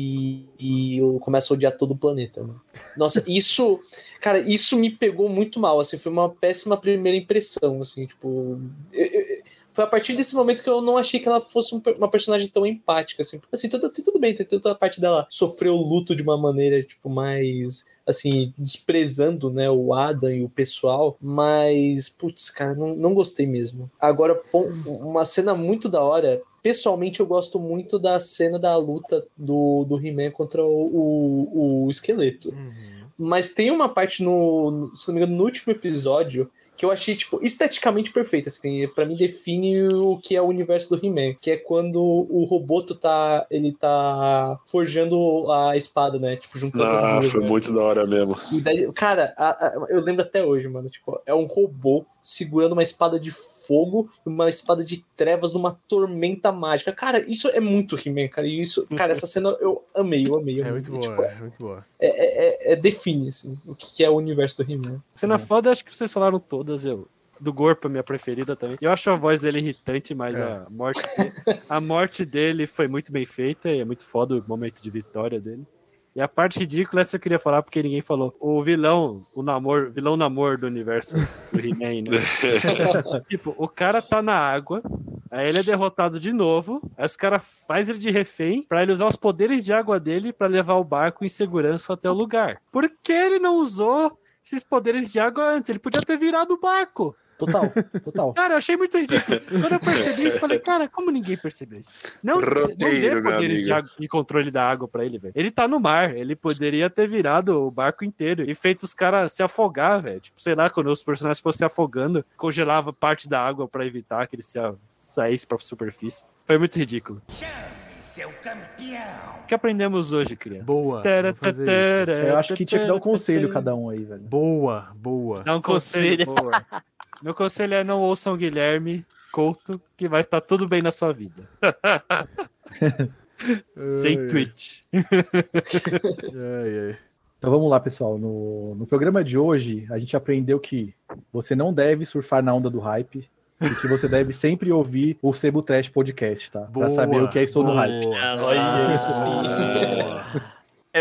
e, e eu começo a odiar todo o planeta, mano. Nossa, isso, cara, isso me pegou muito mal, assim, foi uma péssima primeira impressão, assim, tipo, eu- eu- foi a partir desse momento que eu não achei que ela fosse um uma personagem tão empática, assim. Assim, tudo, tudo bem, tem toda a parte dela sofrer o luto de uma maneira, tipo, mais, assim, desprezando, né, o Adam e o pessoal, mas, putz, cara, não, não gostei mesmo. Agora, uma cena muito da hora, pessoalmente eu gosto muito da cena da luta do, do He-Man contra o, o, o esqueleto. Uhum. Mas tem uma parte no, no- se não me engano, no último episódio que eu achei, tipo, esteticamente perfeita, assim, pra mim define o que é o universo do He-Man, que é quando o Roboto tá, ele tá forjando a espada, né, tipo, juntando as Ah, duas, foi né? muito da hora mesmo. E daí, cara, a- a- eu lembro até hoje, mano. Tipo, é um robô segurando uma espada de fogo e uma espada de trevas numa tormenta mágica. Cara, isso é muito He-Man, cara. E isso, cara, essa cena eu amei, eu amei. eu É amei. muito boa, Tipo, é muito boa. é, é- é- define, assim, o que é o universo do He-Man. Cena foda, acho que vocês falaram todas. Eu, do Gorpo, minha preferida também. Eu acho a voz dele irritante, mas É. a, morte, a morte dele foi muito bem feita e é muito foda o momento de vitória dele. E a parte ridícula, essa eu queria falar porque ninguém falou. O vilão, o namor, vilão namor do universo do He-Man, né? tipo, o cara tá na água, aí ele é derrotado de novo, aí os caras fazem ele de refém pra ele usar os poderes de água dele pra levar o barco em segurança até o lugar. Por que ele não usou esses poderes de água antes? Ele podia ter virado o barco. Total, total. Cara, eu achei muito ridículo. Quando eu percebi isso, eu falei, cara, como ninguém percebeu isso? Não, não Roteiro, dê meu poderes de, água- de controle da água pra ele, velho. Ele tá no mar, ele poderia ter virado o barco inteiro e feito os caras se afogar, velho. Tipo, sei lá, quando os personagens fossem se afogando, congelava parte da água pra evitar que eles se saíssem pra superfície. Foi muito ridículo. Chame seu campeão. O que aprendemos hoje, crianças? Boa, Eu acho que tinha que dar um conselho cada um aí, velho. Boa, boa. Dá um conselho. boa. Meu conselho é não ouçam o Guilherme Couto, que vai estar tudo bem na sua vida. Sem tweet. Ai, ai. Então vamos lá, pessoal. No, no programa de hoje, a gente aprendeu que você não deve surfar na onda do hype e que você deve sempre ouvir o Sebo Trash Podcast, tá? Boa, pra saber o que é Estou no Hype. boa. Olha Ah, sim.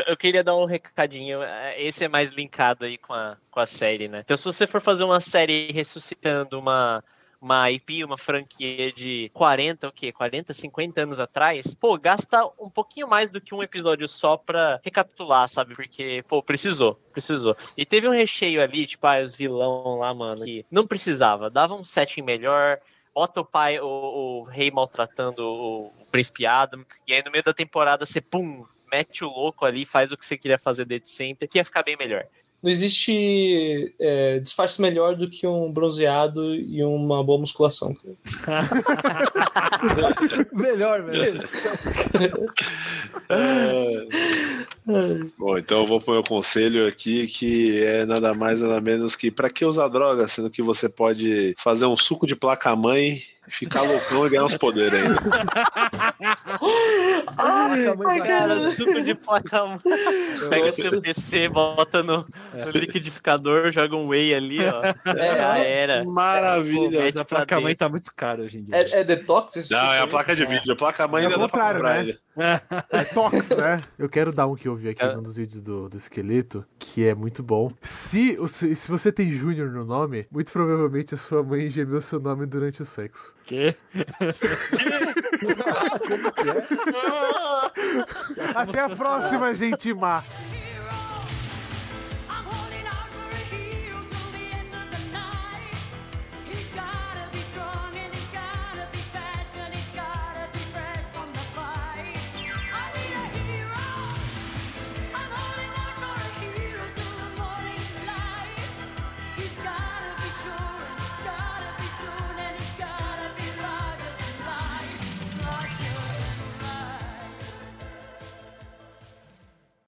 Eu, queria dar um recadinho. Esse é mais linkado aí com a, com a série, né? Então, se você for fazer uma série ressuscitando uma, uma IP, uma franquia de 40, o quê? 40, 50 anos atrás, pô, gasta um pouquinho mais do que um episódio só pra recapitular, sabe? Porque, pô, precisou, precisou. E teve um recheio ali, tipo, ah, os vilão lá, mano, que não precisava. Dava um setting melhor, bota o pai, o, o rei maltratando o, o príncipe Adam, e aí no meio da temporada você, pum, mete o louco ali, faz o que você queria fazer desde sempre, que ia ficar bem melhor. Não existe é, disfarce melhor do que um bronzeado e uma boa musculação. Melhor, velho. É. Bom, então eu vou pro meu conselho aqui, que é nada mais nada menos que pra que usar droga, sendo que você pode fazer um suco de placa-mãe, ficar loucão e ganhar uns poderes ainda. Cara, suco de placa. Pega seu PC, bota no, no liquidificador, joga um whey ali, ó. Já era. Maravilha. Mas a placa-mãe dentro. tá muito cara hoje em dia. É, é detox? esse Não, é a placa de vídeo. A placa-mãe É o ainda dá pra contrário, comprar né? É Tox, né? Eu quero dar um que eu vi aqui É. num dos vídeos do, do esqueleto, que é muito bom. Se, se você tem Júnior no nome, muito provavelmente a sua mãe gemeu seu nome durante o sexo. Quê? Até a próxima, gente má!